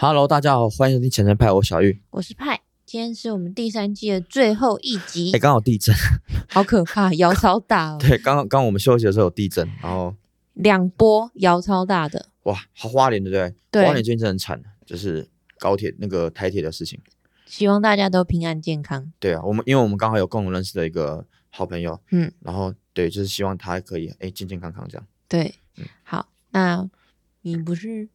Hello，大家好，欢迎收听前程派，我小玉。我是派，今天是我们第三季的最后一集哎、，刚好地震，好可怕，摇超大哦，对，刚刚刚我们休息的时候有地震，然后两波摇超大的，哇，好花莲对不对？对花莲最近真的很惨，就是高铁那个台铁的事情。希望大家都平安健康。对啊，我们因为我们刚好有共同认识的一个好朋友，嗯，然后对，就是希望他可以哎健健康康这样。对，嗯好，那你不是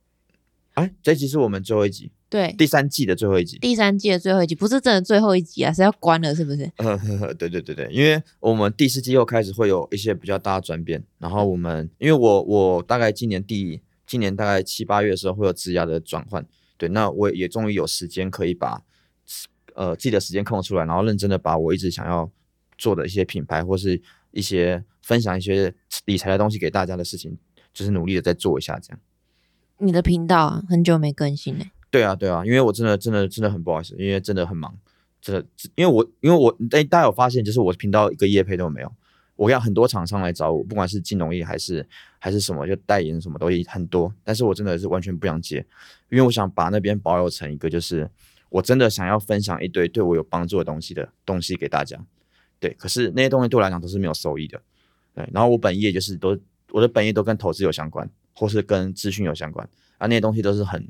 哎，这一集是我们最后一集，对第三季的最后一集。第三季的最后一集，不是真的最后一集啊，是要关了，是不是？呃，呵呵对对对对，因为我们第四季又开始会有一些比较大的转变，然后我们因为我我大概今年第今年大概七八月的时候会有职涯的转换，对，那我也终于有时间可以把呃自己的时间空出来，然后认真的把我一直想要做的一些品牌或是一些分享一些理财的东西给大家的事情，就是努力的再做一下这样。你的频道啊，很久没更新了。对啊，对啊，因为我真的真的真的很不好意思，因为真的很忙，真的，因为我因为我哎，大家有发现，就是我的频道一个业配都没有，我让很多厂商来找我，不管是金融业还是还是什么，就代言什么东西很多，但是我真的是完全不想接，因为我想把那边保有成一个就是我真的想要分享一堆对我有帮助的东西的东西给大家，对，可是那些东西对我来讲都是没有收益的，对，然后我本业就是都我的本业都跟投资有相关，或是跟资讯有相关，啊，那些东西都是很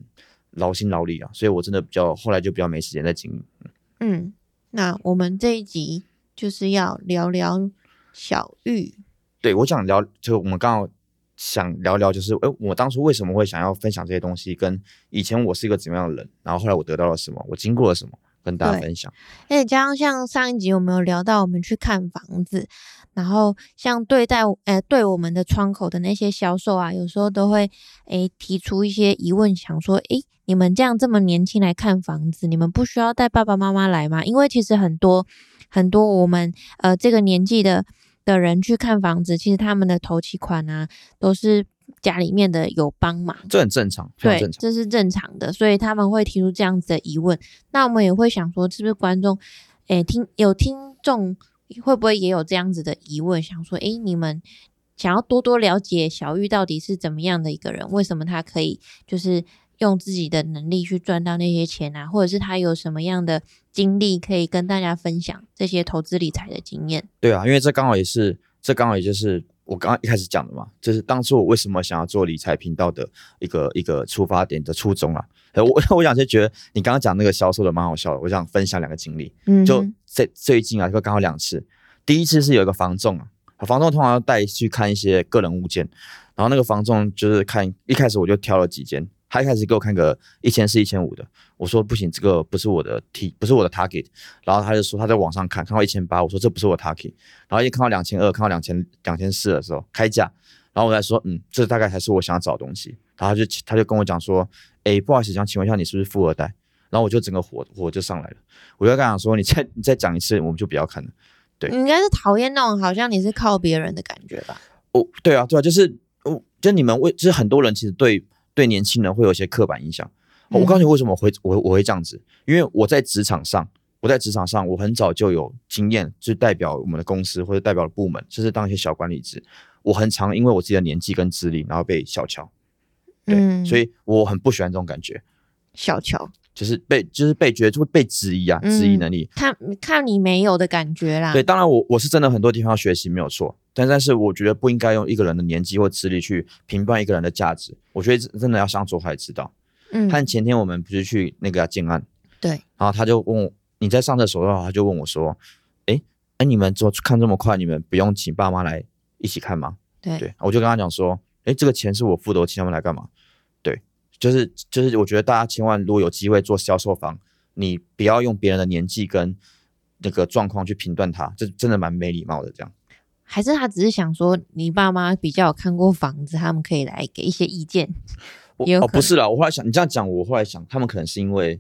劳心劳力啊，所以我真的比较后来就比较没时间在经营。嗯，那我们这一集就是要聊聊小玉。对我想聊，就我们刚好想聊聊，就是哎，我当初为什么会想要分享这些东西，跟以前我是一个怎么样的人，然后后来我得到了什么，我经过了什么，跟大家分享。而且加上像上一集我们有聊到，我们去看房子，然后像对待呃对我们的窗口的那些销售啊，有时候都会诶提出一些疑问，想说诶你们这样这么年轻来看房子，你们不需要带爸爸妈妈来吗？因为其实很多很多我们呃这个年纪的的人去看房子，其实他们的头期款啊都是家里面的有帮忙。这很正常，非常对正，常。这是正常的，所以他们会提出这样子的疑问。那我们也会想说，是不是观众，诶，听有听众会不会也有这样子的疑问？想说，诶，你们想要多多了解小玉到底是怎么样的一个人？为什么他可以就是用自己的能力去赚到那些钱啊？或者是他有什么样的经历可以跟大家分享这些投资理财的经验？对啊，因为这刚好也是，这刚好也就是我刚刚一开始讲的嘛，就是当初我为什么想要做理财频道的一个一个出发点的初衷啊。呃我 我想就觉得你刚刚讲那个销售的蛮好笑的，我想分享两个经历。就嗯就最最近啊，就刚好两次。第一次是有一个房仲啊，房仲通常要带去看一些个人物件，然后那个房仲就是看一开始我就挑了几间，他一开始给我看个一千四、一千五的，我说不行，这个不是我的 T，不是我的 target，然后他就说他在网上看看到一千八，我说这不是我 target，然后一看到两千二，看到两千两千四的时候开价，然后我才说嗯，这大概才是我想要找的东西，然后他就他就跟我讲说，哎，不好意思，想请问一下你是不是富二代？然后我就整个火火就上来了，我就跟他讲说，你再你再讲一次，我们就不要看了。对你应该是讨厌那种好像你是靠别人的感觉吧？哦，对啊，对啊，就是哦，就你们为，就是很多人其实对对年轻人会有一些刻板印象。哦我告诉你为什么我会我我会这样子，因为我在职场上，我在职场上，我很早就有经验，就代表我们的公司或者代表部门，甚至当一些小管理职，我很常因为我自己的年纪跟资历，然后被小瞧。对，嗯所以我很不喜欢这种感觉，小乔就是被就是被觉得就会被质疑啊，质疑嗯能力。看看你没有的感觉啦。对，当然我我是真的很多地方要学习没有错，但但是我觉得不应该用一个人的年纪或资历去评判一个人的价值。我觉得真的要相处才知道。嗯，和前天我们不是去那个建案，对，然后他就问我你在上厕所的话，他就问我说：“哎哎，你们做看这么快，你们不用请爸妈来一起看吗？”对对，我就跟他讲说：“哎，这个钱是我付的，我请他们来干嘛？”对，就是就是我觉得大家千万如果有机会做销售房，你不要用别人的年纪跟那个状况去评断他，这真的蛮没礼貌的。这样，还是他只是想说你爸妈比较有看过房子，他们可以来给一些意见。哦不是啦，我后来想你这样讲，我后来想他们可能是因为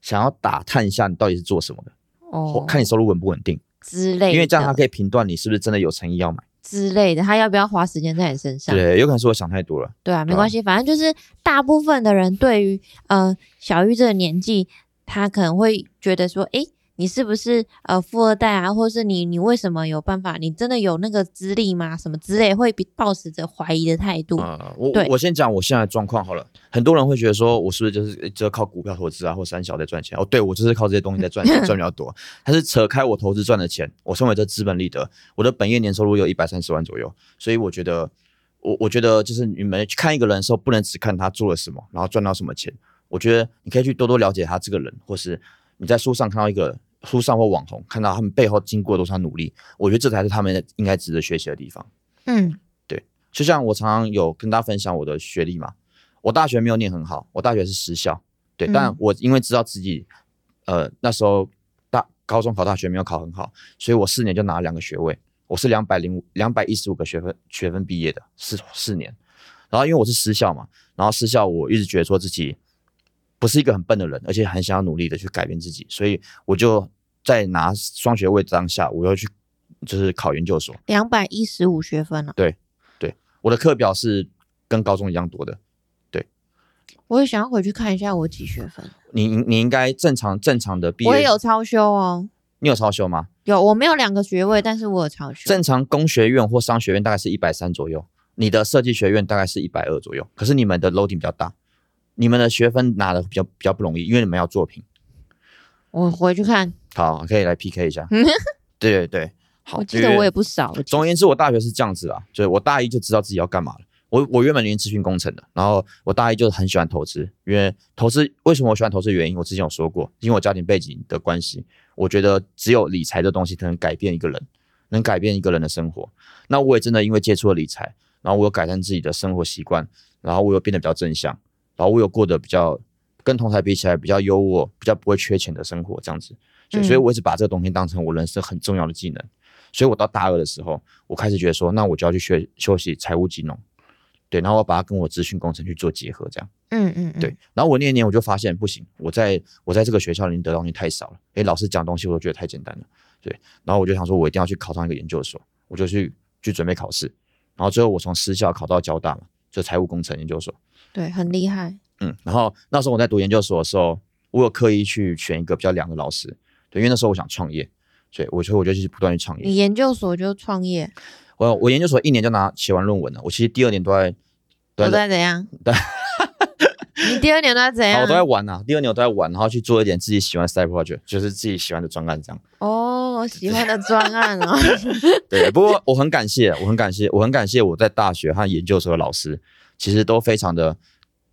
想要打探一下你到底是做什么的，哦，看你收入稳不稳定，之类的，因为这样他可以评断你是不是真的有诚意要买。之类的，他要不要花时间在你身上？对，有可能是我想太多了。对啊，没关系，反正就是大部分的人对于呃小玉这个年纪，他可能会觉得说，诶，你是不是呃富二代啊，或是你你为什么有办法？你真的有那个资历吗？什么之类，会比抱持着怀疑的态度。呃，我我先讲我现在的状况好了。很多人会觉得说，我是不是就是只有靠股票投资啊，或三小在赚钱？哦，对我就是靠这些东西在赚钱，赚比较多。但是扯开我投资赚的钱，我身为这资本利得，我的本业年收入有一百三十万左右，所以我觉得，我我觉得就是你们去看一个人的时候，不能只看他做了什么，然后赚到什么钱。我觉得你可以去多多了解他这个人，或是你在书上看到一个书上或网红看到他们背后经过多少努力，我觉得这才是他们应该值得学习的地方。嗯对就像我常常有跟大家分享我的学历嘛，我大学没有念很好，我大学是实校，对，嗯但我因为知道自己，呃，那时候大高中考大学没有考很好，所以我四年就拿了两个学位，我是两百零五两百一十五个学分学分毕业的，四四年，然后因为我是私校嘛，然后私校我一直觉得说自己不是一个很笨的人，而且很想要努力的去改变自己，所以我就在拿双学位当下，我要去就是考研究所，两百一十五学分了、对对我的课表是跟高中一样多的。我也想要回去看一下我几学分。你你应该正常正常的毕业，我也有超修哦，你有超修吗？有我没有两个学位，但是我有超修。正常工学院或商学院大概是一百三左右，你的设计学院大概是一百二左右。可是你们的 loading 比较大，你们的学分拿的比较比较不容易，因为你们要作品。我回去看，好，可以来 PK 一下。对对对，好。我记得我也不少。总而言之，我大学是这样子啦，就是我大一就知道自己要干嘛了。我我原本念资讯工程的，然后我大一就很喜欢投资，因为投资为什么我喜欢投资原因，我之前有说过，因为我家庭背景的关系，我觉得只有理财这东西才能改变一个人，能改变一个人的生活。那我也真的因为接触了理财，然后我有改善自己的生活习惯，然后我又变得比较正向，然后我有过得比较跟同台比起来比较优渥、比较不会缺钱的生活，这样子。所以，嗯所以我一直把这个东西当成我人生很重要的技能。所以我到大二的时候，我开始觉得说，那我就要去学休息财务金融，对，然后我把它跟我资讯工程去做结合，这样嗯嗯嗯，对。然后我那一年我就发现不行，我在我在这个学校里面得到东西太少了，诶，老师讲东西我都觉得太简单了，对。然后我就想说，我一定要去考上一个研究所，我就去去准备考试。然后最后我从私校考到交大嘛，就财务工程研究所，对，很厉害。嗯。然后那时候我在读研究所的时候，我有刻意去选一个比较凉的老师，对，因为那时候我想创业，所以我就我就去不断去创业。你研究所就创业，我我研究所一年就拿写完论文了，我其实第二年都在都都在在怎样？对你第二年都在怎样好我都？在玩啊，第二年我都在玩，然后去做一点自己喜欢的 side project，就是自己喜欢的专案这样。哦，我喜欢的专案啊。对，不过我很感谢，我很感谢，我很感谢我在大学和研究所的老师，其实都非常的，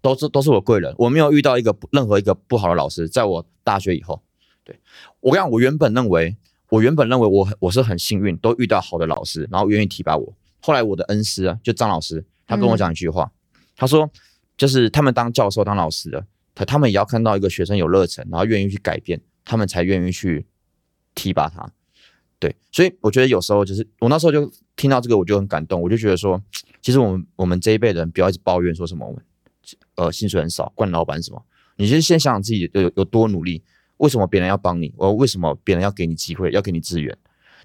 都是都是我贵人，我没有遇到一个不任何一个不好的老师，在我大学以后，对我讲，我原本认为，我原本认为我很我是很幸运，都遇到好的老师，然后愿意提拔我。后来我的恩师啊，就张老师，他跟我讲一句话，他说，就是他们当教授当老师的，他他们也要看到一个学生有热忱，然后愿意去改变，他们才愿意去提拔他。对，所以我觉得有时候就是我那时候就听到这个，我就很感动，我就觉得说，其实我们我们这一辈人不要一直抱怨说什么我们呃薪水很少，惯老板什么，你就先想想自己有有多努力，为什么别人要帮你，我为什么别人要给你机会，要给你资源？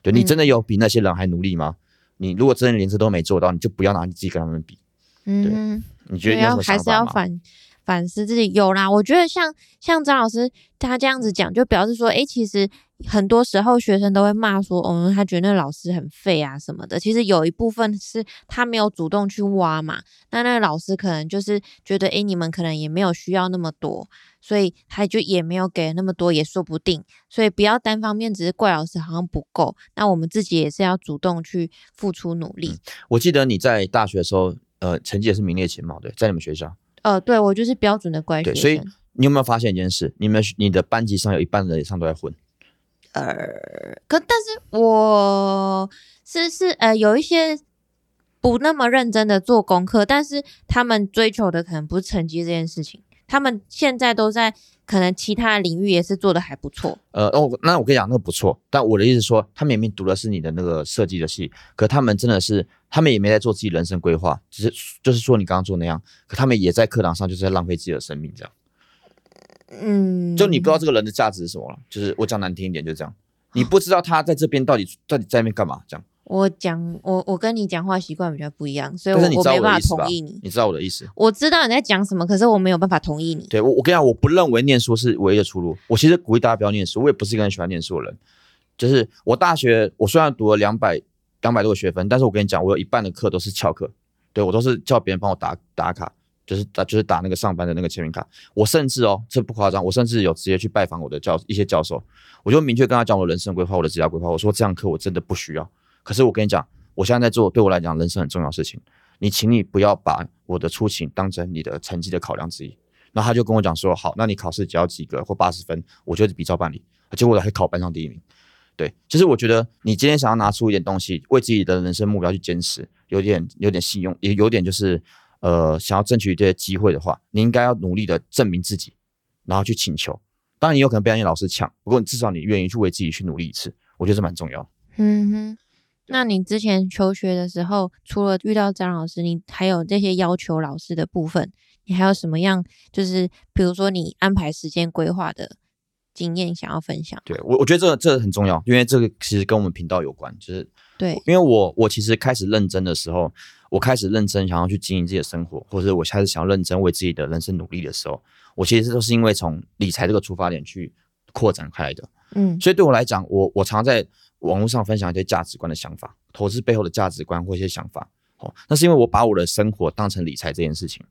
对你嗯真的有比那些人还努力吗？你如果真的连这都没做到，你就不要拿你自己跟他们比。嗯，对，你觉得你要还是？要反反思自己。有啦，我觉得像像张老师他这样子讲，就表示说，诶，其实很多时候学生都会骂说，哦，他觉得那老师很废啊什么的。其实有一部分是他没有主动去挖嘛，那那个老师可能就是觉得，诶，你们可能也没有需要那么多，所以他就也没有给那么多，也说不定。所以不要单方面只是怪老师好像不够，那我们自己也是要主动去付出努力。我记得你在大学的时候，呃，成绩也是名列前茅，对，在你们学校。呃，对我就是标准的乖学对，生。所以你有没有发现一件事？你们你的班级上有一半人以上都在混。呃，可但是我是是呃有一些不那么认真的做功课，但是他们追求的可能不是成绩这件事情，他们现在都在可能其他领域也是做的还不错。呃，哦，那我跟你讲，那个不错。但我的意思说，他们明明读的是你的那个设计的系，可他们真的是，他们也没在做自己人生规划，只是就是说你刚刚做那样，可他们也在课堂上就是在浪费自己的生命，这样。嗯，就你不知道这个人的价值是什么了，就是我讲难听一点，就这样，你不知道他在这边到底到底在那边干嘛，这样。我讲我我跟你讲话习惯比较不一样，所以我没办法同意你。你知道我的意思？我知道你在讲什么，可是我没有办法同意你。对我，我跟你讲，我不认为念书是唯一的出路。我其实鼓励大家不要念书，我也不是一个很喜欢念书的人。就是我大学，我虽然读了两百两百多个学分，但是我跟你讲，我有一半的课都是翘课，对我都是叫别人帮我打打卡，就是打就是打那个上班的那个签名卡。我甚至哦，这不夸张，我甚至有直接去拜访我的教一些教授，我就明确跟他讲我的人生规划、我的职业规划。我说这样课我真的不需要。可是我跟你讲，我现在在做，对我来讲人生很重要的事情。你请你不要把我的出勤当成你的成绩的考量之一。然后他就跟我讲说，好，那你考试只要及格或八十分，我就比照办理。结果我还考班上第一名。对，就是我觉得你今天想要拿出一点东西，为自己的人生目标去坚持，有点有点信用，也有点就是呃想要争取这些机会的话，你应该要努力的证明自己，然后去请求。当然，你有可能被那些老师抢，不过你至少你愿意去为自己去努力一次，我觉得这蛮重要。嗯哼，那你之前求学的时候，除了遇到张老师，你还有这些要求老师的部分，你还有什么样？就是比如说你安排时间规划的经验想要分享？对我，我觉得这个这个很重要，因为这个其实跟我们频道有关，就是对，因为我我其实开始认真的时候，我开始认真想要去经营自己的生活，或者我开始想要认真为自己的人生努力的时候，我其实都是因为从理财这个出发点去扩展开来的。嗯所以对我来讲，我我常在网络上分享一些价值观的想法，投资背后的价值观或一些想法。哦，那是因为我把我的生活当成理财这件事情。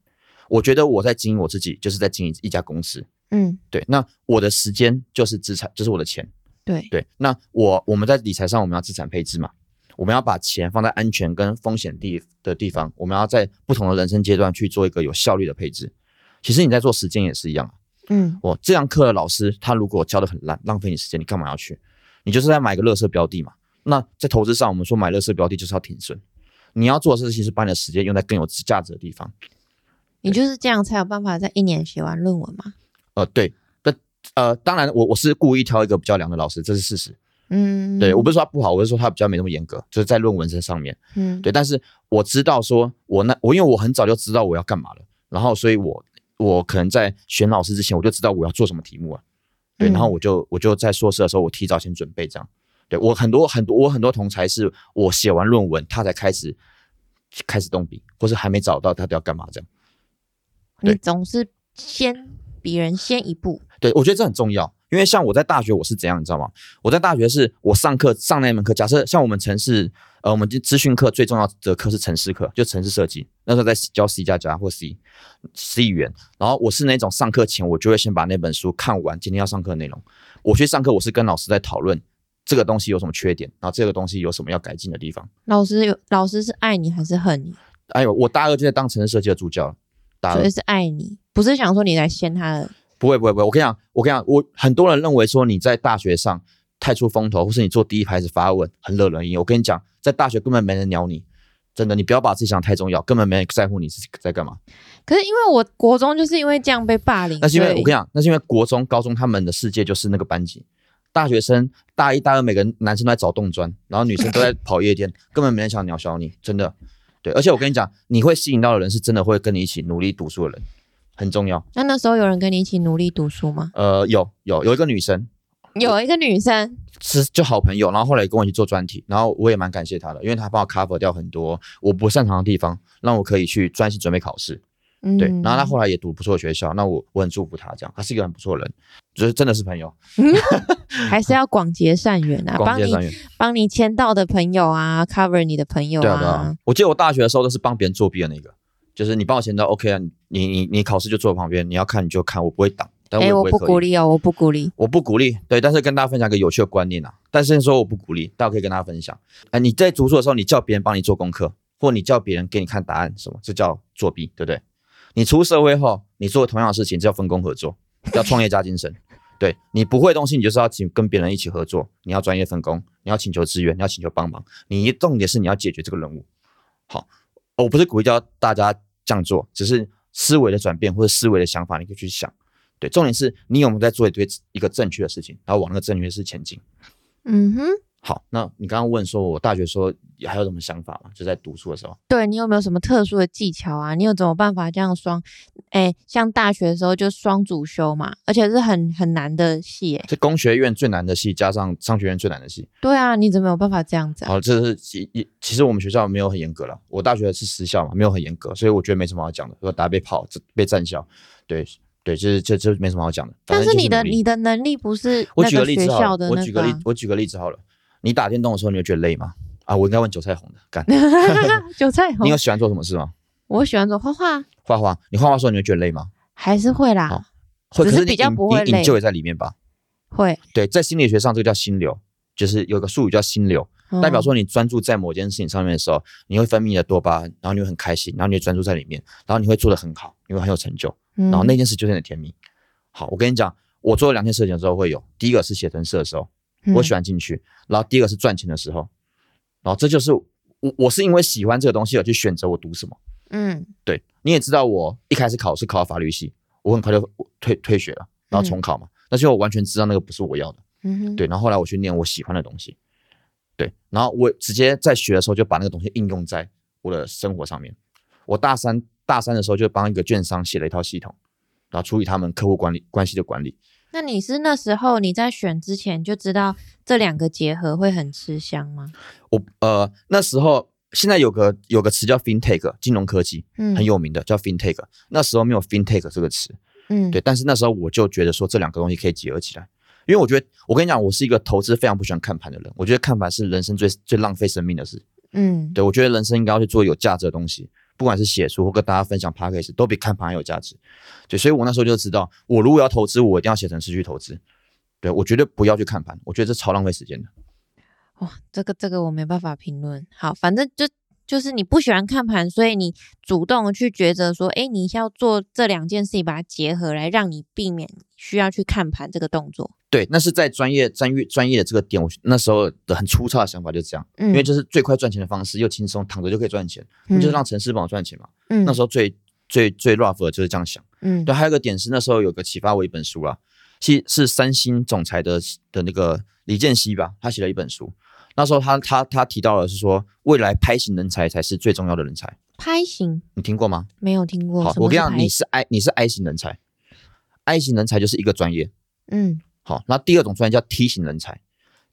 我觉得我在经营我自己，就是在经营一家公司。嗯，对，那我的时间就是资产，就是我的钱。对，对，那我我们在理财上，我们要资产配置嘛，我们要把钱放在安全跟风险地的地方，我们要在不同的人生阶段去做一个有效率的配置。其实你在做时间也是一样啊。嗯我这堂课的老师他如果教的很烂，浪费你时间，你干嘛要去？你就是在买个乐色标的嘛。那在投资上，我们说买乐色标的就是要停损。你要做的事情是把你的时间用在更有价值的地方。你就是这样才有办法在一年写完论文嘛？呃，对，那呃，当然我我是故意挑一个比较凉的老师，这是事实。嗯，对我不是说他不好，我是说他比较没那么严格，就是在论文这上面。嗯对，但是我知道说，我那我因为我很早就知道我要干嘛了，然后所以我我可能在选老师之前，我就知道我要做什么题目啊。对，然后嗯我就我就在硕士的时候，我提早先准备这样。对我很多很多我很多同才是我写完论文，他才开始开始动笔，或是还没找到他都要干嘛这样。你总是先比人先一步。对，我觉得这很重要，因为像我在大学我是怎样，你知道吗？我在大学是我上课上那门课，假设像我们城市，呃，我们资资讯课最重要的课是城市课，就城市设计，那时候在教 C 加加或 C C 语言，然后我是那种上课前我就会先把那本书看完，今天要上课的内容。我去上课，我是跟老师在讨论这个东西有什么缺点，然后这个东西有什么要改进的地方。老师有老师是爱你还是恨你？哎呦，我大二就在当城市设计的助教了，大二所以是爱你，不是想说你来掀他的。不会不会不会，我跟你讲，我跟你讲，我很多人认为说你在大学上太出风头，或是你做第一排子发问很惹人厌。我跟你讲，在大学根本没人鸟你，真的，你不要把自己想得太重要，根本没人在乎你是在干嘛。可是因为我国中就是因为这样被霸凌，那是因为我跟你讲，那是因为国中、高中他们的世界就是那个班级，大学生大一、大二每个男生都在找洞钻，然后女生都在跑夜店，根本没人想鸟小你，真的。对，而且我跟你讲，你会吸引到的人是真的会跟你一起努力读书的人，很重要。那那时候有人跟你一起努力读书吗？呃，有有有一个女生，有一个女生，是就好朋友，然后后来跟我一起做专题，然后我也蛮感谢她的，因为她帮我 cover 掉很多我不擅长的地方，让我可以去专心准备考试。嗯，对，然后她后来也读不错的学校，那我我很祝福她，这样她是一个很不错的人，就是真的是朋友，还是要广结善缘啊，帮 你广结善缘。帮你签到的朋友啊，cover 你的朋友对啊对啊，我记得我大学的时候都是帮别人作弊的那个，就是你帮我签到 OK 啊，你你你考试就坐我旁边，你要看你就看，我不会挡，但我哎、我不也不会刻意鼓励哦，我不鼓励。我不鼓励，对，但是跟大家分享一个有趣的观念啊。但是说我不鼓励，大家可以跟大家分享。哎、你在读书的时候，你叫别人帮你做功课，或你叫别人给你看答案，什么？这叫作弊，对不对？你出社会后，你做同样的事情，这叫分工合作，叫创业家精神。对你不会的东西，你就是要请跟别人一起合作，你要专业分工，你要请求资源，你要请求帮忙。你重点是你要解决这个任务。好，我不是鼓励教大家这样做，只是思维的转变或者思维的想法，你可以去想。对，重点是你有没有在做一堆一个正确的事情，然后往那个正确的事前进。嗯哼，好，那你刚刚问说我大学时候还有什么想法吗？就在读书的时候，对你有没有什么特殊的技巧啊？你有怎么办法这样双？哎，像大学的时候就双主修嘛，而且是很很难的系，哎，是工学院最难的系，加上商学院最难的系。对啊，你怎么有办法这样子？好，这是其其实我们学校没有很严格了，我大学是私校嘛，没有很严格，所以我觉得没什么好讲的。如果大家被跑，被占校，对。对，就是这这没什么好讲的。但是你的你的能力不是我举个例子好了，我举个例我举个例子好了。你打电动的时候，你会觉得累吗？啊，我应该问韭菜红的干。韭菜红，你有喜欢做什么事吗？我喜欢做画画。画画，你画画的时候你会觉得累吗？还是会啦，会，可是比较不会累。就会在里面吧？会。对，在心理学上，这个叫心流，就是有个术语叫心流，代表说你专注在某件事情上面的时候，你会分泌的多巴胺，然后你会很开心，然后你会专注在里面，然后你会做的很好，你会很有成就，然后那件事就是你的甜蜜。好，我跟你讲，我做了两件事情之后会有，第一个是写程式的时候，我喜欢进去，然后第二个是赚钱的时候，然后这就是我我是因为喜欢这个东西而去选择我读什么，嗯，对，你也知道我一开始考是考法律系，我很快就退退学了，然后重考嘛，那就我完全知道那个不是我要的，嗯对，然后后来我去念我喜欢的东西，对，然后我直接在学的时候就把那个东西应用在我的生活上面，我大三大三的时候就帮一个券商写了一套系统。然后处理他们客户管理关系的管理。那你是那时候你在选之前就知道这两个结合会很吃香吗？我呃那时候现在有个有个词叫 fintech 金融科技，嗯，很有名的叫 fintech。那时候没有 fintech 这个词，嗯，对。但是那时候我就觉得说这两个东西可以结合起来，因为我觉得我跟你讲，我是一个投资非常不喜欢看盘的人。我觉得看盘是人生最最浪费生命的事。嗯，对，我觉得人生应该要去做有价值的东西。不管是写书或跟大家分享 p a c k a g e 都比看盘有价值。对，所以我那时候就知道，我如果要投资，我一定要写成是去投资。对我绝对不要去看盘，我觉得这超浪费时间的。哇，这个这个我没办法评论。好，反正就。就是你不喜欢看盘，所以你主动去抉择说，哎，你要做这两件事情，把它结合来，让你避免需要去看盘这个动作。对，那是在专业专业专业的这个点，我那时候的很粗糙的想法就是这样，因为这是最快赚钱的方式，又轻松，躺着就可以赚钱，就是让城市帮我赚钱嘛。嗯，那时候最最最 rough 的就是这样想。嗯，对，还有个点是那时候有个启发我一本书啊，是是三星总裁的的那个李健熙吧，他写了一本书。那时候他他他提到的是说，未来拍型人才才是最重要的人才。拍型，你听过吗？没有听过。好，我跟你讲，你是 I 你是 I 型人才，I 型人才就是一个专业。嗯，好，那第二种专业叫 T 型人才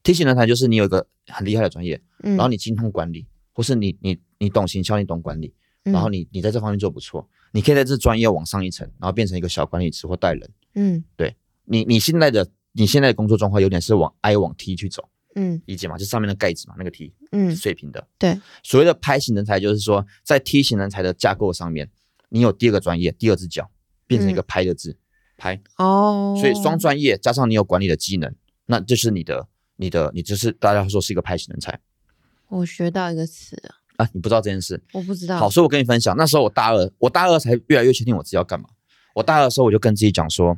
，T 型人才就是你有一个很厉害的专业，嗯然后你精通管理，或是你你你懂行销，你懂管理，然后你你在这方面做不错，你可以在这专业往上一层，然后变成一个小管理职或带人。嗯，对你你现在的你现在的工作状况有点是往 I 往 T 去走。嗯，理解吗？就上面的盖子嘛，那个 T，嗯，水平的。对，所谓的拍型人才，就是说在梯形人才的架构上面，你有第二个专业，第二只脚变成一个拍的字，拍。哦。所以双专业加上你有管理的技能，那就是你的，你的，你就是大家说是一个拍型人才。我学到一个词啊，你不知道这件事？我不知道。好，所以我跟你分享，那时候我大二，我大二才越来越确定我自己要干嘛。我大二的时候，我就跟自己讲说，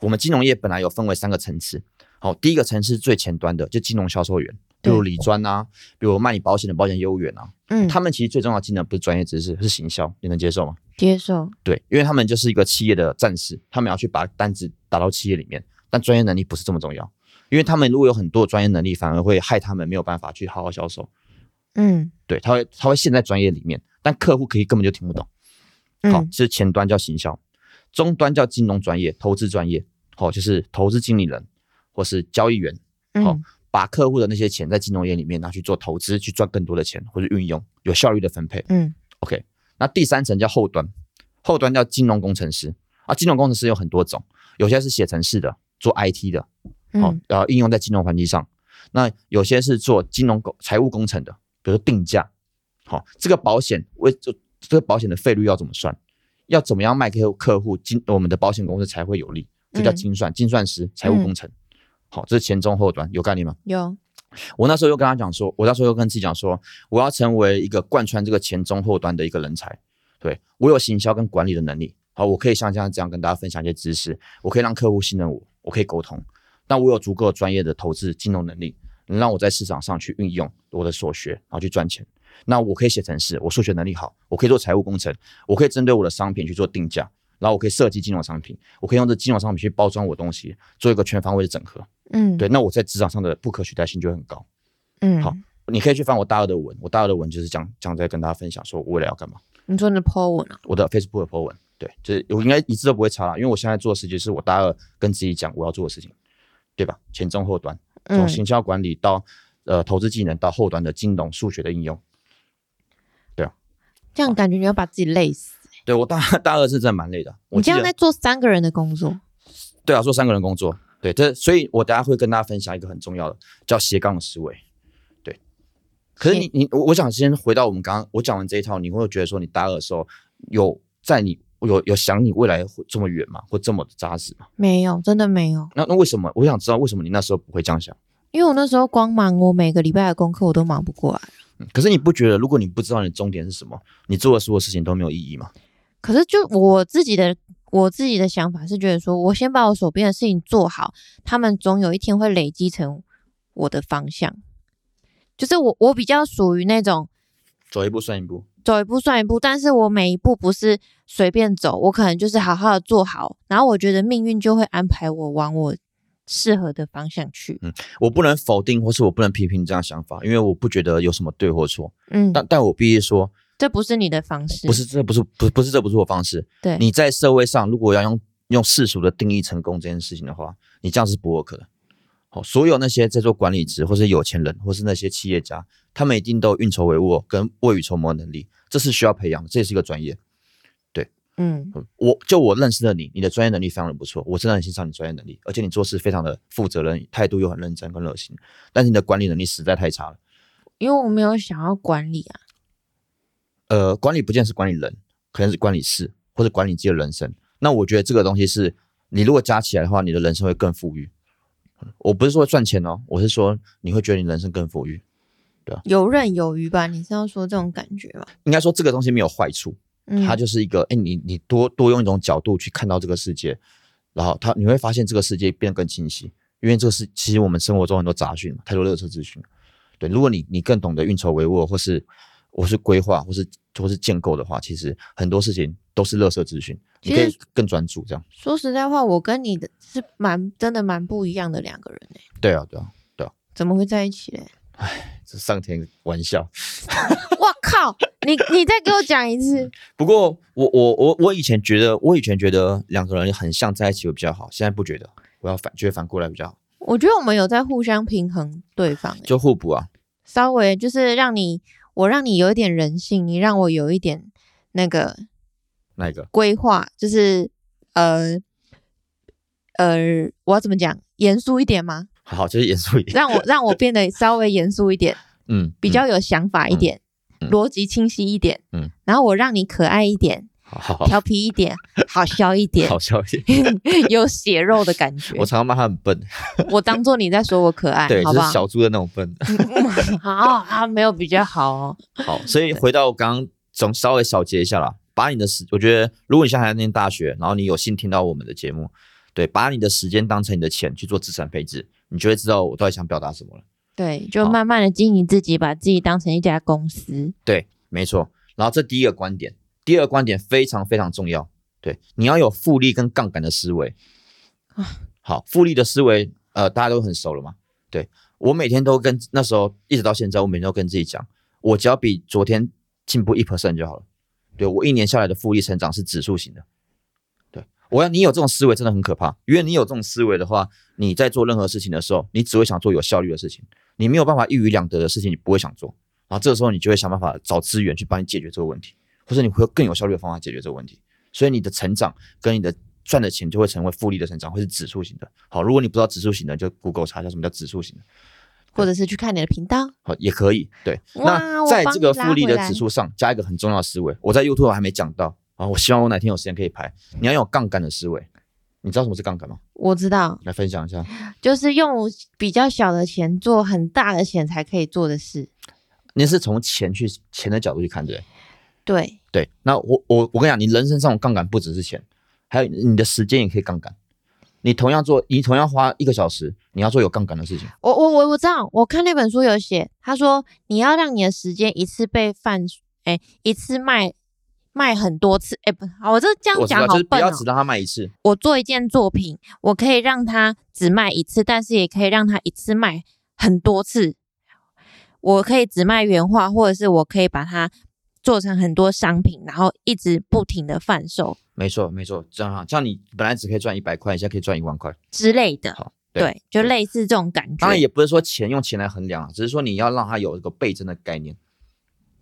我们金融业本来有分为三个层次。好，第一个层次最前端的就金融销售员。比如理专啊，比如卖你保险的保险业务员啊，嗯，他们其实最重要的技能不是专业知识，是行销，你能接受吗？接受。对，因为他们就是一个企业的战士，他们要去把单子打到企业里面，但专业能力不是这么重要，因为他们如果有很多专业能力，反而会害他们没有办法去好好销售。嗯，对，他会他会陷在专业里面，但客户可以根本就听不懂。好，是前端叫行销，中端叫金融专业、投资专业，好，就是投资经理人或是交易员，好。把客户的那些钱在金融业里面拿去做投资，去赚更多的钱，或者运用有效率的分配。嗯，OK。那第三层叫后端，后端叫金融工程师啊。金融工程师有很多种，有些是写程式的，做 IT 的，好，然后应用在金融环境上。那有些是做金融工财务工程的，比如定价，好，这个保险为这这个保险的费率要怎么算？要怎么样卖给客户金我们的保险公司才会有利？这叫精算，精算师，财务工程。好，这是前中后端有概念吗？有。我那时候又跟他讲说，我那时候又跟自己讲说，我要成为一个贯穿这个前中后端的一个人才。对我有行销跟管理的能力。好，我可以像这样这样跟大家分享一些知识，我可以让客户信任我，我可以沟通。但我有足够专业的投资金融能力，能让我在市场上去运用我的所学，然后去赚钱。那我可以写程式，我数学能力好，我可以做财务工程，我可以针对我的商品去做定价。然后我可以设计金融商品，我可以用这金融商品去包装我东西，做一个全方位的整合。嗯，对，那我在职场上的不可取代性就很高。嗯，好你可以去翻我大二的文，我大二的文就是讲讲在跟大家分享说我未来要干嘛，你说你的 po 文啊，我的 Facebook 的 po 文，对，就是我应该一字都不会差啦，因为我现在做的事情是我大二跟自己讲我要做的事情，对吧？前中后端，从嗯，行销管理到呃投资技能到后端的金融数学的应用，对啊这样感觉你要把自己累死。对我大 大二是真的蛮累的，你这样在做三个人的工作，对啊，做三个人工作，对，这所以，我等下会跟大家分享一个很重要的叫斜杠的思维，对。可是你你我我想先回到我们刚刚我讲完这一套，你会觉得说你大二的时候有在你有有想你未来会这么远吗？或这么扎实吗？没有，真的没有，那那为什么？我想知道为什么你那时候不会这样想？因为我那时候光忙我每个礼拜的功课我都忙不过来。嗯可是你不觉得，如果你不知道你的终点是什么，你做的所有事情都没有意义吗？可是就我自己的我自己的想法是觉得说，我先把我手边的事情做好，他们总有一天会累积成我的方向。就是我我比较属于那种走一步算一步。走一步算一步，但是我每一步不是随便走，我可能就是好好的做好，然后我觉得命运就会安排我往我适合的方向去。嗯我不能否定，或是我不能批评这样想法，因为我不觉得有什么对或错。嗯，但但我必须说，这不是你的方式，不是，这不是不不是这不是我方式。对你在社会上如果要用用世俗的定义成功这件事情的话，你这样是不 work 的。好，所有那些在做管理职或是有钱人或是那些企业家，他们一定都有运筹帷幄跟未雨绸缪的能力，这是需要培养的，这也是一个专业。对嗯我就我认识的你，你的专业能力非常的不错，我真的很欣赏你专业能力，而且你做事非常的负责任，态度又很认真跟热心，但是你的管理能力实在太差了。因为我没有想要管理啊。呃，管理不见是管理人，可能是管理事或者管理自己的人生。那我觉得这个东西是你如果加起来的话，你的人生会更富裕。我不是说赚钱哦，我是说你会觉得你人生更富裕。对游刃有余吧？你是要说这种感觉吗？应该说这个东西没有坏处，嗯，它就是一个，哎、你你多多用一种角度去看到这个世界，然后它你会发现这个世界变得更清晰，因为这个是其实我们生活中很多杂讯，太多热车资讯。对，如果你你更懂得运筹帷幄，或是或是规划，或是或是建构的话，其实很多事情都是乐色资讯，你可以更专注这样。说实在话，我跟你的是蛮真的蛮不一样的两个人呢、对啊，对啊，对啊怎么会在一起嘞？这上天玩笑。我靠！你你再给我讲一次。不过我我我我以前觉得，我以前觉得两个人很像在一起会比较好，现在不觉得，我要反觉得反过来比较好，我觉得我们有在互相平衡对方、欸，就互补啊。稍微就是让你我让你有一点人性，你让我有一点那个那一个？规划，就是呃呃，我要怎么讲？严肃一点吗？好 好，就是严肃一点。让我让我变得稍微严肃一点，嗯，比较有想法一点，嗯嗯逻辑清晰一点。嗯然后我让你可爱一点，好好好调皮一点，好笑一点，好笑一点。有血肉的感觉 我。常常骂他很笨，我当做你在说我可爱，对？就是小猪的那种笨。好啊，没有比较好哦。好，所以回到我刚刚总稍微小结一下啦，把你的时，我觉得如果你现在还在念大学，然后你有幸听到我们的节目，对，把你的时间当成你的钱去做资产配置，你就会知道我到底想表达什么了。对，就慢慢的经营自己，把自己当成一家公司。对，没错。然后这第一个观点，第二个观点非常非常重要。对，你要有复利跟杠杆的思维。好，复利的思维，呃，大家都很熟了嘛。对我每天都跟那时候一直到现在，我每天都跟自己讲，我只要比昨天进步一 percent 就好了。对我一年下来的复利成长是指数型的。对我要你有这种思维真的很可怕，因为你有这种思维的话，你在做任何事情的时候，你只会想做有效率的事情，你没有办法一鱼两得的事情，你不会想做。然后这个时候你就会想办法找资源去帮你解决这个问题，或者你会有更有效率的方法解决这个问题。所以你的成长跟你的赚的钱就会成为复利的成长，会是指数型的。好，如果你不知道指数型的，就 Google 查一下什么叫指数型的，或者是去看你的频道。好也可以。对，那在这个复利的指数上加一个很重要的思维，我在 YouTube 还没讲到啊，我希望我哪天有时间可以拍。你要有杠杆的思维，你知道什么是杠杆吗？我知道，来分享一下。就是用比较小的钱做很大的钱才可以做的事。你是从钱去钱的角度去看，对不对？对，那我我我跟你讲，你人生上的杠杆不只是钱，还有你的时间也可以杠杆。你同样做，你同样花一个小时，你要做有杠杆的事情。我我我我知道，我看那本书有写，他说你要让你的时间一次被贩，哎，一次卖卖很多次，哎，不好，我这这样讲好笨哦。要只让他卖一次。我做一件作品，我可以让他只卖一次，但是也可以让他一次卖很多次。我可以只卖原画，或者是我可以把它做成很多商品，然后一直不停的贩售没错没错，这样这样你本来只可以赚一百块，你现在可以赚一万块。之类的。好，对，就类似这种感觉。当然也不是说钱用钱来衡量啊，只是说你要让它有一个倍增的概念，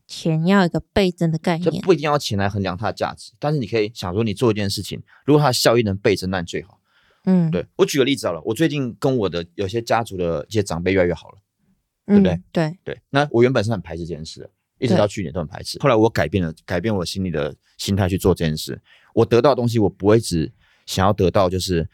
钱要有一个倍增的概念，就。不一定要钱来衡量它的价值，但是你可以想说，你做一件事情，如果它的效益能倍增，那最好。嗯，对我举个例子好了，我最近跟我的有些家族的一些长辈越来越好了。对不对？对，对，那我原本是很排斥这件事的，一直到去年都很排斥。后来我改变了，改变我心里的心态去做这件事。我得到的东西，我不会只想要得到，就是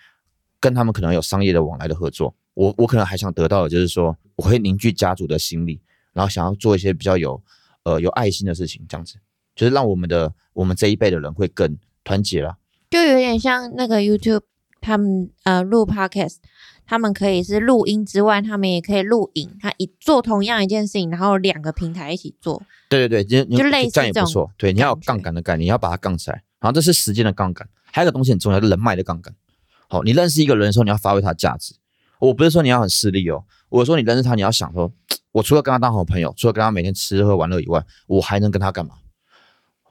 跟他们可能有商业的往来的合作。我我可能还想得到的就是说，我会凝聚家族的心力，然后想要做一些比较有呃有爱心的事情，这样子，就是让我们的我们这一辈的人会更团结了。就有点像那个 YouTube 他们呃录 Podcast，他们可以是录音之外，他们也可以录影，他一做同样一件事情，然后两个平台一起做。对对对，你就类似这样也不错。对，你要有杠杆的概念，你要把它杠起来。然后这是时间的杠杆，还有一个东西很重要，就是人脉的杠杆。好，你认识一个人的时候，你要发挥他的价值。我不是说你要很势利哦，我说你认识他，你要想说，我除了跟他当好朋友，除了跟他每天吃喝玩乐以外，我还能跟他干嘛？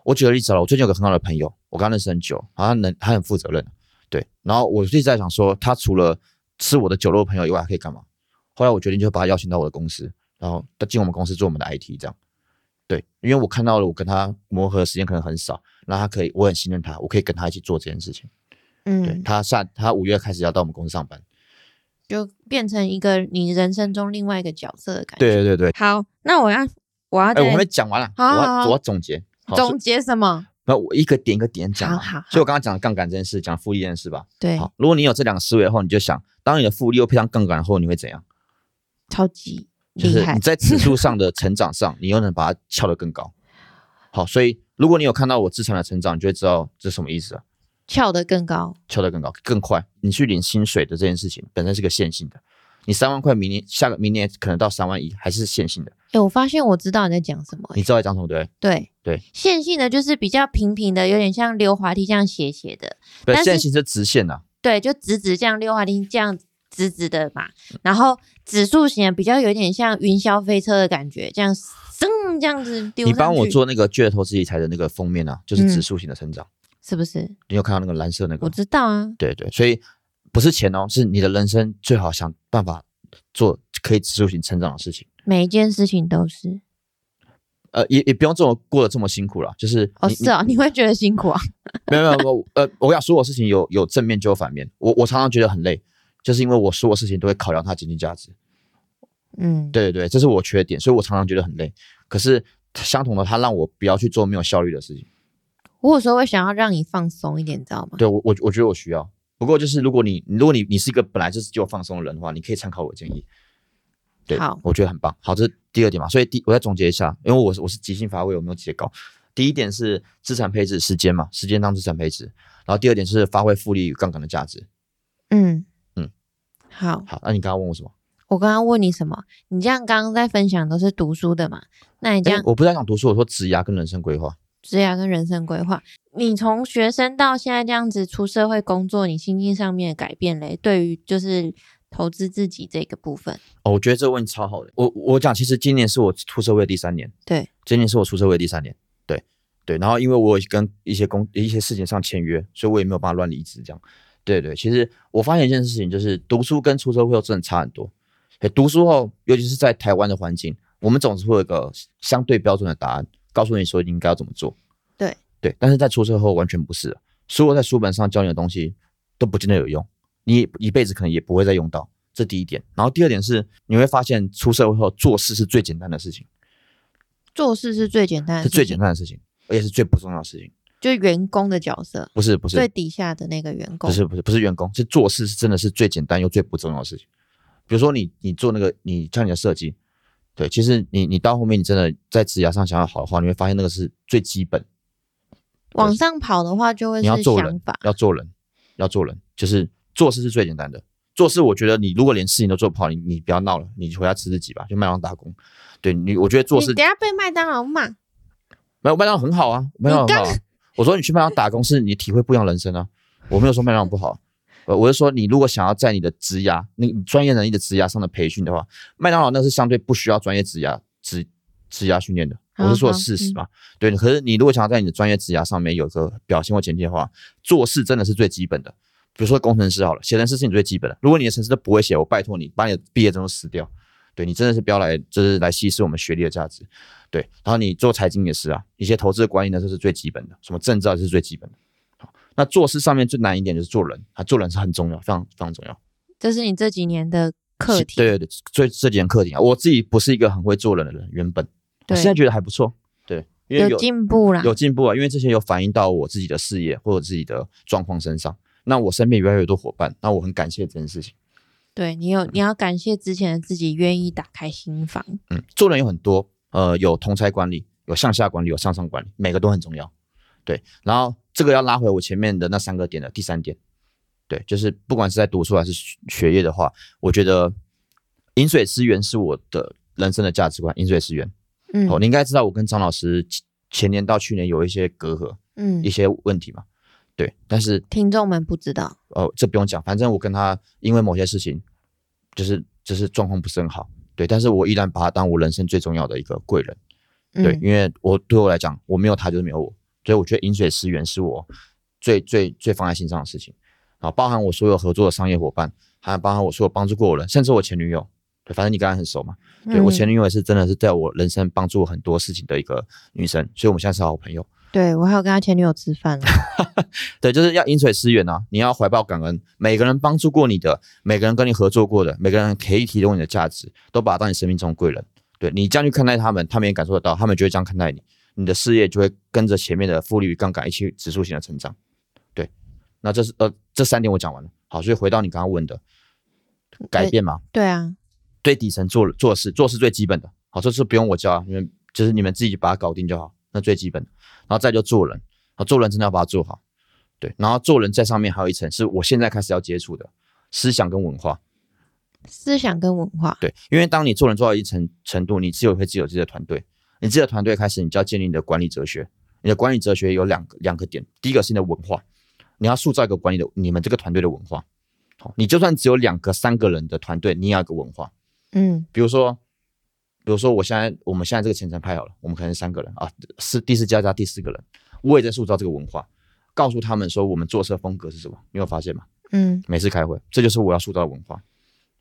我举个例子了，我最近有个很好的朋友，我跟他认识很久，好像能他很负责任，对。然后我一直在想说，他除了吃我的酒肉朋友以外，还可以干嘛？后来我决定就把他邀请到我的公司，然后他进我们公司做我们的 IT 这样。对，因为我看到了我跟他磨合的时间可能很少，那他可以，我很信任他，我可以跟他一起做这件事情。嗯对嗯，他下他五月开始要到我们公司上班。就变成一个你人生中另外一个角色的感觉。对对对，好，那我一个点一个点讲嘛。好好好所以我刚刚讲的杠杆这件事，讲复利这件事吧。对，好，如果你有这两个思维后，你就想，当你的复利又配上杠杆后，你会怎样？超级厉害就是你。在指数上的成长上，你又能把它翘得更高。好，所以如果你有看到我资产的成长，你就会知道这是什么意思了。翘得更高。翘得更高、更快。你去领薪水的这件事情本身是个线性的，你三万块，明年下个明年可能到三万一，还是线性的。哎，我发现我知道你在讲什么。你知道在讲什么对不对？对对，线性的就是比较平平的，有点像溜滑梯这样斜斜的。对，线性是直线呐、对，就直直这样溜滑梯这样直直的嘛。然后指数型的比较有点像云霄飞车的感觉，这样噌这样子丢。你帮我，做那个巨额投资理财的那个封面啊，就是指数型的成长。是不是？你有看到那个蓝色那个我？知道啊。对对，所以不是钱哦，是你的人生最好想办法做可以指数型成长的事情。每一件事情都是呃，也也不用这么过得这么辛苦了，就是哦，是啊，你会觉得辛苦啊？没有没有，我呃，我讲所有事情有有正面就有反面。我我常常觉得很累，就是因为我所有事情都会考量它经济价值。嗯，对对对，这是我缺点，所以我常常觉得很累。可是相同的，它让我不要去做没有效率的事情。我有时候会想要让你放松一点，你知道吗？对我我我觉得我需要。不过就是如果你如果你你是一个本来就是就放松的人的话，你可以参考我的建议。对，好我觉得很棒。好，这是第二点嘛。所以第我再总结一下，因为我是我是即兴发挥，我没有截稿。第一点是资产配置时间嘛，时间当资产配置。然后第二点是发挥复利与杠杆的价值。嗯嗯，好。好，那你刚刚问我什么？我刚刚问你什么？你这样刚刚在分享都是读书的嘛？那你这样我不是在讲读书，我说职涯跟人生规划。职业跟人生规划，你从学生到现在这样子出社会工作，你心境上面的改变嘞？对于就是投资自己这个部分，哦，我觉得这个问题超好的。我我讲，其实今年是我出社会的第三年，对，今年是我出社会的第三年，对对。然后因为我有跟一些工一些事情上签约，所以我也没有办法乱离职这样。对对，其实我发现一件事情，就是读书跟出社会后真的差很多。诶读书后，尤其是在台湾的环境，我们总是会有一个相对标准的答案，告诉你说应该要怎么做。对对，但是在出社后完全不是，所有在书本上教你的东西都不见得有用，你一辈子可能也不会再用到。这第一点，然后第二点是你会发现出社会后做事是最简单的事情，做事是最简单的，是最简，单的事情，而且是最不重要的事情。就员工的角色，不是不是最底下的那个员工，不是不是不是员工，是做事是真的是最简单又最不重要的事情。比如说你你做那个你像你的设计，对，其实你你到后面你真的在职涯上想要好的话，你会发现那个是最基本，往上跑的话，就会你要是做人想法，，要做人，要做人，就是做事是最简单的。做事，我觉得你如果连事情都做不好，你你不要闹了，你回家吃自己吧，去麦当劳打工。对你，我觉得做事你等下被麦当劳骂，没有麦当劳很好啊，麦当劳很好、啊。我说你去麦当劳打工是你体会不一样人生啊，我没有说麦当劳不好。呃，我是说你如果想要在你的职涯、那你专业能力的职涯上的培训的话，麦当劳那是相对不需要专业职涯职职涯训练的，我是说事实嘛。对，可是你如果想要在你的专业职涯上面有个表现或前进的话，做事真的是最基本的。比如说工程师好了，写程式是你最基本的。如果你的程式都不会写，我拜托你把你的毕业证都撕掉。对你真的是不要来，就是来稀释我们学历的价值。对，然后你做财经也是啊，一些投资的管理呢，这是最基本的，什么证照这是最基本的。好，那做事上面最难一点就是做人啊，做人是很重要，非常非常重要。这是你这几年的课题。对对对，所以这几年课题啊，我自己不是一个很会做人的人，原本我对现在觉得还不错。对，因为有有进步啦。有进步啊，因为这些有反映到我自己的事业或者自己的状况身上。那我身边越来越多伙伴，那我很感谢这件事情。对你有你要感谢之前的自己愿意打开心房。嗯，做人有很多，呃，有同才管理，有向下管理，有向上管理，每个都很重要。对，然后这个要拉回我前面的那三个点的第三点，对，就是不管是在读书还是学学业的话，我觉得饮水思源是我的人生的价值观。饮水思源，嗯哦，你应该知道我跟张老师前前年到去年有一些隔阂，嗯一，些问题嘛。对，但是听众们不知道。哦，这不用讲，反正我跟他因为某些事情，就是就是状况不是很好，对，但是我依然把他当我人生最重要的一个贵人，对，嗯因为我对我来讲，我没有他就是没有我，所以我觉得饮水思源是我最最最放在心上的事情，啊，包含我所有合作的商业伙伴，还有包含我所有帮助过的人，甚至我前女友，对，反正你跟他很熟嘛，对、我嗯前女友也是真的是在我人生帮助我很多事情的一个女生，所以我们现在是好朋友。对我还有跟他前女友吃饭了。对，就是要饮水思源啊！你要怀抱感恩，每个人帮助过你的，每个人跟你合作过的，每个人可以提供你的价值，都把他当你生命中的贵人。对你这样去看待他们，他们也感受得到，他们就会这样看待你，你的事业就会跟着前面的复利与杠杆一起指数型的成长。对，那这是呃这三点我讲完了。好，所以回到你刚刚问的，改变嘛，对啊，对底层做做事，做事最基本的。好，这是不用我教啊，你们就是你们自己把它搞定就好，那最基本的。然后再就做人，啊，做人真的要把它做好，对。然后做人在上面还有一层是我现在开始要接触的思想跟文化，思想跟文化。对。因为当你做人做到一层程度，你自有会自己有自己的团队，你自己的团队开始，你就要建立你的管理哲学。你的管理哲学有两个两个点，第一个是你的文化，你要塑造一个管理的你们这个团队的文化。好，你就算只有两个、三个人的团队，你也要有个文化。嗯比如说，比如说我现在我们现在这个前程派好了，我们可能三个人啊，是第四家加第四个人，我也在塑造这个文化，告诉他们说我们做事风格是什么，你有发现吗？嗯每次开会，这就是我要塑造的文化。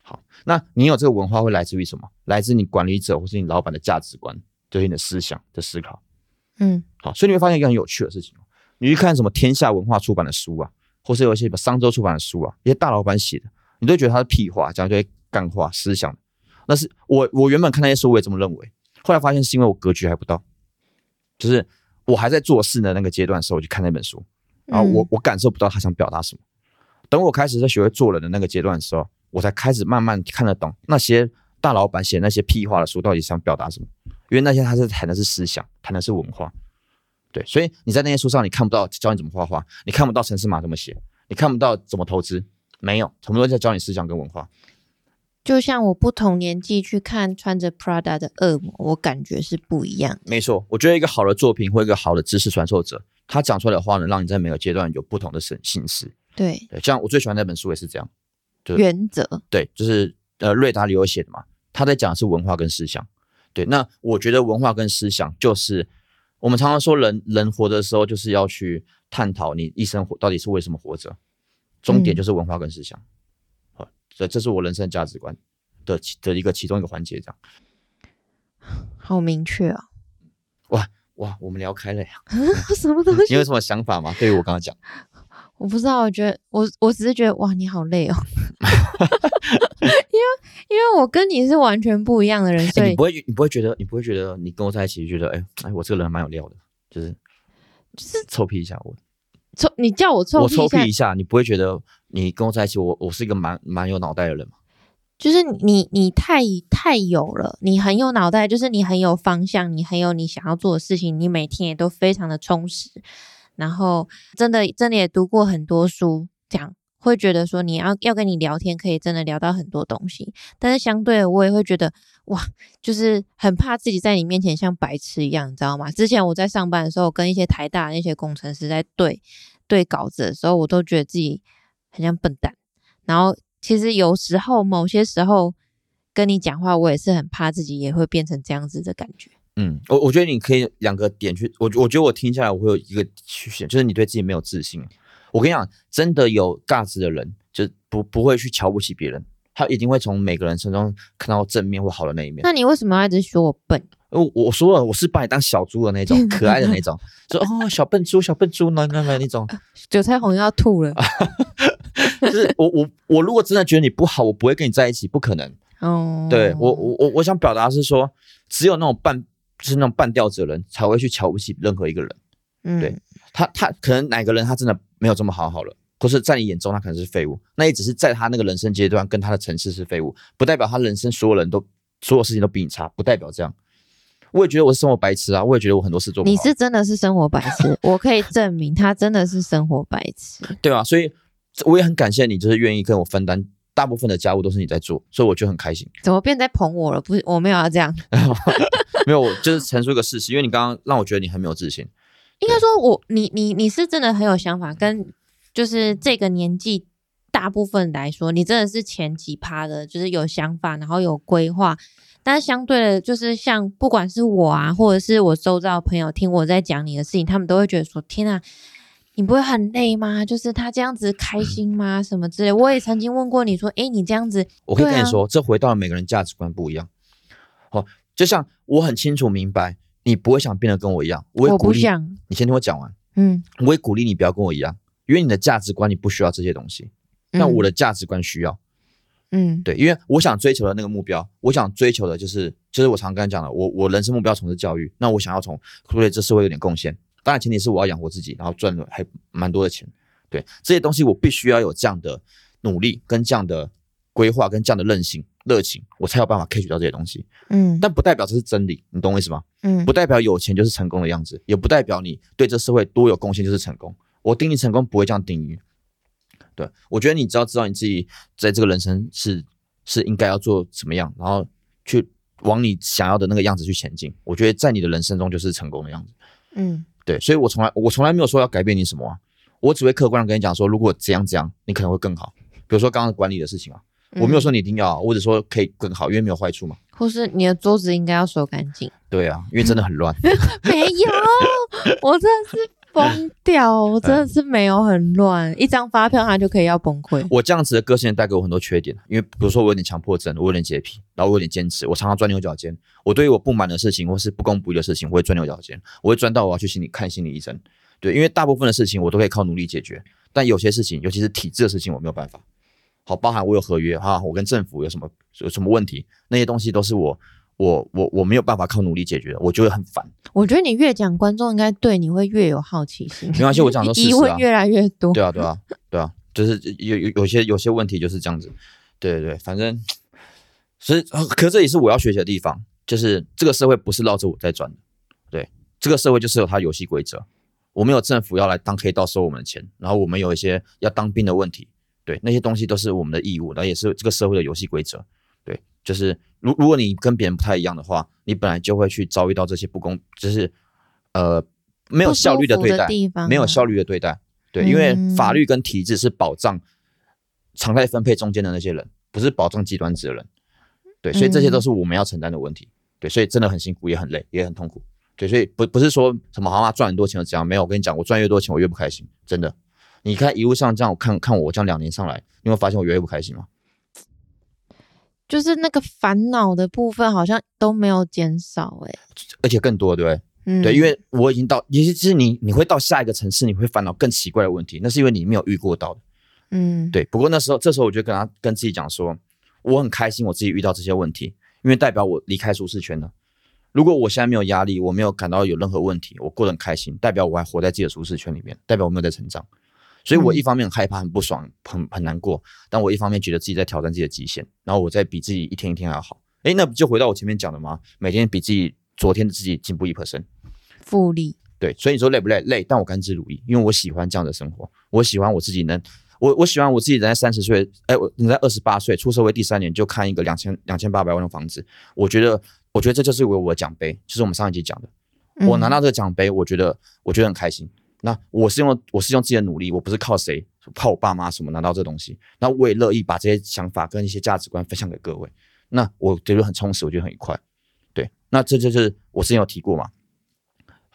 好，那你有这个文化会来自于什么？来自你管理者或是你老板的价值观，就是你的思想的思考。嗯好，所以你会发现一个很有趣的事情哦，你去看什么天下文化出版的书啊，或是有一些什么商周出版的书啊，一些大老板写的，你都觉得他是屁话，讲一堆干话思想。那是我我原本看那些书我也这么认为，后来发现是因为我格局还不到，就是我还在做事的那个阶段的时候，我去看那本书，然后我嗯我感受不到他想表达什么。等我开始在学会做人的那个阶段的时候，我才开始慢慢看得懂那些大老板写那些屁话的书到底想表达什么。因为那些他是谈的是思想，谈的是文化，对，所以你在那些书上你看不到教你怎么画画，你看不到城市码怎么写，你看不到怎么投资，没有，全部都在教你思想跟文化。就像我不同年纪去看穿着 Prada 的恶魔，我感觉是不一样。没错，我觉得一个好的作品或一个好的知识传授者，他讲出来的话呢，让你在每个阶段有不同的审信思。对，对，像我最喜欢那本书也是这样，对原则。对，就是呃瑞达里欧写的嘛，他在讲的是文化跟思想。对，那我觉得文化跟思想就是我们常常说人人活的时候就是要去探讨你一生活到底是为什么活着，终点嗯就是文化跟思想。好，这这是我人生价值观的其的一个其中一个环节，这样。好明确啊！哇，哇，我们聊开了呀，什么东西？你有什么想法吗？对于我刚刚讲，我不知道，我觉得我我只是觉得哇，你好累哦，因为我跟你是完全不一样的人，所以哎你不会你不会觉得你不会觉得你跟我在一起觉得哎哎我这个人蛮有料的，就是就是臭屁一下我。臭你叫我臭我臭屁一下，你不会觉得你跟我在一起，我我是一个蛮蛮有脑袋的人吗？就是你你太太有了，你很有脑袋，就是你很有方向，你很有你想要做的事情，你每天也都非常的充实，然后真的真的也读过很多书，这样会觉得说你要要跟你聊天，可以真的聊到很多东西，但是相对的，我也会觉得哇，就是很怕自己在你面前像白痴一样，你知道吗？之前我在上班的时候，跟一些台大那些工程师在对对稿子的时候，我都觉得自己很像笨蛋，然后其实有时候某些时候跟你讲话，我也是很怕自己也会变成这样子的感觉。嗯，我我觉得你可以两个点去，我我觉得我听下来我会有一个曲线，就是你对自己没有自信。我跟你讲，真的有价值的人，就不不会去瞧不起别人，他一定会从每个人身上看到正面或好的那一面。那你为什么要一直说我笨？我我说了，我是把你当小猪的那种，可爱的那种，说哦小笨猪，小笨猪，那那那那种。韭菜红要吐了。就是我我我如果真的觉得你不好，我不会跟你在一起，不可能。哦，对我我我我想表达是说，只有那种半就是那种半吊子的人才会去瞧不起任何一个人。嗯，对他他可能哪个人他真的没有这么好好了，或是在你眼中他可能是废物，那也只是在他那个人生阶段跟他的层次是废物，不代表他人生所有人都所有事情都比你差，不代表这样。我也觉得我是生活白痴啊，我也觉得我很多事做不好。你是真的是生活白痴，我可以证明他真的是生活白痴。对啊，所以我也很感谢你，就是愿意跟我分担大部分的家务都是你在做，所以我就很开心。怎么变在捧我了？不是，我没有要这样。没有，我就是陈述一个事实，因为你刚刚让我觉得你很没有自信。应该说我你你你是真的很有想法，跟就是这个年纪大部分来说，你真的是前几趴的，就是有想法，然后有规划。但是相对的，就是像不管是我啊，或者是我周遭的朋友听我在讲你的事情，他们都会觉得说：天啊，你不会很累吗？就是他这样子开心吗？什么之类。我也曾经问过你说：诶，你这样子，我可以跟你说，这回到了每个人价值观不一样。好，就像我很清楚明白，你不会想变得跟我一样，我也鼓励不想，你先听我讲完，嗯，我也鼓励你不要跟我一样，因为你的价值观你不需要这些东西，但我的价值观需要。嗯。对，因为我想追求的那个目标，我想追求的就是，就是我常跟他讲的，我我人生目标从事教育，那我想要从对这社会有点贡献，当然前提是我要养活自己，然后赚了还蛮多的钱，对这些东西我必须要有这样的努力跟这样的规划跟这样的韧性热情，我才有办法 catch 到这些东西，嗯但不代表这是真理，你懂我意思吗？嗯不代表有钱就是成功的样子，也不代表你对这社会多有贡献就是成功。我定义成功不会这样定义。对我觉得你只要知道你自己在这个人生是是应该要做怎么样，然后去往你想要的那个样子去前进，我觉得在你的人生中就是成功的样子。嗯对，所以我从来我从来没有说要改变你什么啊，我只会客观的跟你讲说，如果怎样怎样，你可能会更好。比如说刚刚管理的事情啊，我没有说你一定要啊，我只说可以更好，因为没有坏处嘛。或是你的桌子应该要收干净。对啊，因为真的很乱。没有，我真的是疯掉，我真的是没有很乱，一张发票他就可以要崩溃。我这样子的个性带给我很多缺点，因为比如说我有点强迫症，我有点洁癖，然后我有点坚持，我常常钻牛角尖。我对于我不满的事情或是不公不义的事情，我会钻牛角尖，我会钻到我要去心理看心理医生。对，因为大部分的事情我都可以靠努力解决，但有些事情，尤其是体制的事情，我没有办法。好，包含我有合约哈，我跟政府有什么有什么问题，那些东西都是我我我我没有办法靠努力解决的，我就会很烦。我觉得你越讲，观众应该对你会越有好奇心，没关系，我讲 的都是事实啊。疑问越来越多。对啊，对啊，对啊，就是有有有些有些问题就是这样子，对对对，反正，所以，呃可这也是我要学习的地方，就是这个社会不是绕着我在转的，对，这个社会就是有它游戏规则，我们有政府要来当黑道收我们的钱，然后我们有一些要当兵的问题，对，那些东西都是我们的义务，然后也是这个社会的游戏规则，对，就是如如果你跟别人不太一样的话，你本来就会去遭遇到这些不公，就是呃没有效率的对待，没有效率的对待，对，因为法嗯律跟体制是保障常态分配中间的那些人，不是保障极端值的人。对，所以这些都嗯是我们要承担的问题。对，所以真的很辛苦，也很累，也很痛苦。对，所以不不是说什么好像赚很多钱就这样，没有。我跟你讲，我赚越多钱，我越不开心，真的。你看一路上这样，我看看我这样两年上来，你有发现我越来越不开心吗？就是那个烦恼的部分好像都没有减少、欸，而且更多，对不对？嗯，对，因为我已经到，也就是你你会到下一个城市，你会烦恼更奇怪的问题，那是因为你没有遇过到的。嗯，对，不过那时候，这时候我就跟他跟自己讲说，我很开心我自己遇到这些问题，因为代表我离开舒适圈了。如果我现在没有压力，我没有感到有任何问题，我过得很开心，代表我还活在自己的舒适圈里面，代表我没有在成长。所以我一方面很害怕、很不爽、很很难过，但我一方面觉得自己在挑战自己的极限，然后我在比自己一天一天还要好。哎，那不就回到我前面讲的吗？每天比自己昨天的自己进步一 percent。复利，对，所以你说累不累？累，但我甘之如饴，因为我喜欢这样的生活，我喜欢我自己能，我我喜欢我自己人在三十岁，哎，我人在二十八岁出社会第三年就看一个两千两千八百万的房子，我觉得，我觉得这就是我我的奖杯，就是我们上一集讲的，我拿嗯到这个奖杯，我觉得我觉得很开心。那我是用我是用自己的努力，我不是靠谁，靠我爸妈什么拿到这东西。那我也乐意把这些想法跟一些价值观分享给各位。那我觉得很充实，我觉得很愉快。对，那这就是我之前有提过嘛，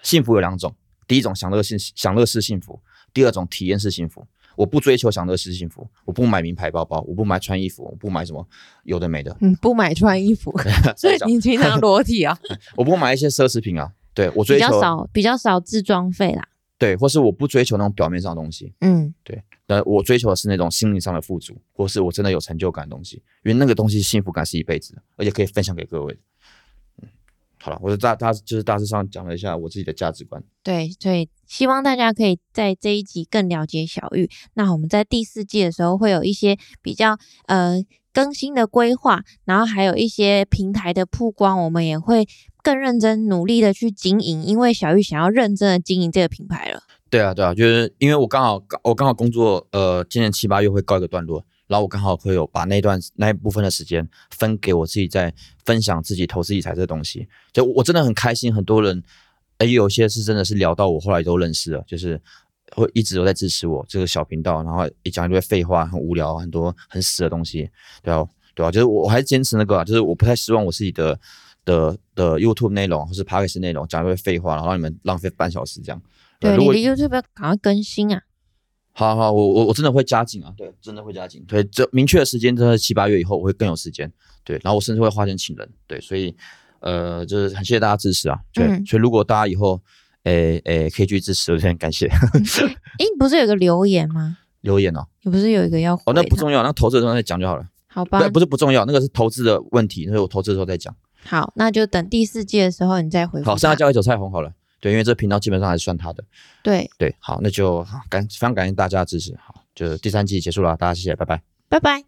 幸福有两种，第一种享乐性享乐式幸福，第二种体验式幸福。我不追求享乐式幸福，我不买名牌包包，我不买穿衣服，我不买什么有的没的，嗯，不买穿衣服，所以你平常 裸体啊？我不买一些奢侈品啊。对我追求比较少，比较少自装费啦。对，或是我不追求那种表面上的东西，嗯，对，那我追求的是那种心灵上的富足，或是我真的有成就感的东西，因为那个东西幸福感是一辈子的，而且可以分享给各位。嗯，好了，我就大大就是大致上讲了一下我自己的价值观。对，所以希望大家可以在这一集更了解小玉。那我们在第四季的时候会有一些比较呃更新的规划，然后还有一些平台的曝光，我们也会更认真努力的去经营，因为小玉想要认真的经营这个品牌了。对啊，对啊，就是因为我刚好我刚好工作，呃，今年七八月会告一个段落，然后我刚好会有把那段那一部分的时间分给我自己，在分享自己投资理财这东西。就我真的很开心，很多人，哎，有些是真的是聊到我后来都认识了，就是会一直都在支持我这个小频道，然后一讲一堆废话，很无聊，很多很死的东西，对啊，对啊，就是我还是坚持那个啊，就是我不太希望我自己的的的 YouTube 内容或是 Podcast 内容讲一堆废话，然后让你们浪费半小时这样。对，如果你的 YouTube 要赶快更新啊！好好，我我我真的会加紧啊，对，真的会加紧。对，这明确的时间真的七八月以后，我会更有时间。对，然后我甚至会花钱请人。对，所以呃，就是很谢谢大家支持啊。对，嗯所以如果大家以后诶诶可以去支持，我就很感谢 诶，你不是有个留言吗？留言哦。你不是有一个要回哦，那不重要，那投资的时候再讲就好了。好吧对，？不是不重要，那个是投资的问题，所以我投资的时候再讲。好，那就等第四季的时候你再回复。好，剩下交给韭菜红好了。对，因为这频道基本上还是算他的。对，对，好，那就好感非常感谢大家的支持。好，就第三季结束了，大家谢谢，拜拜。拜拜。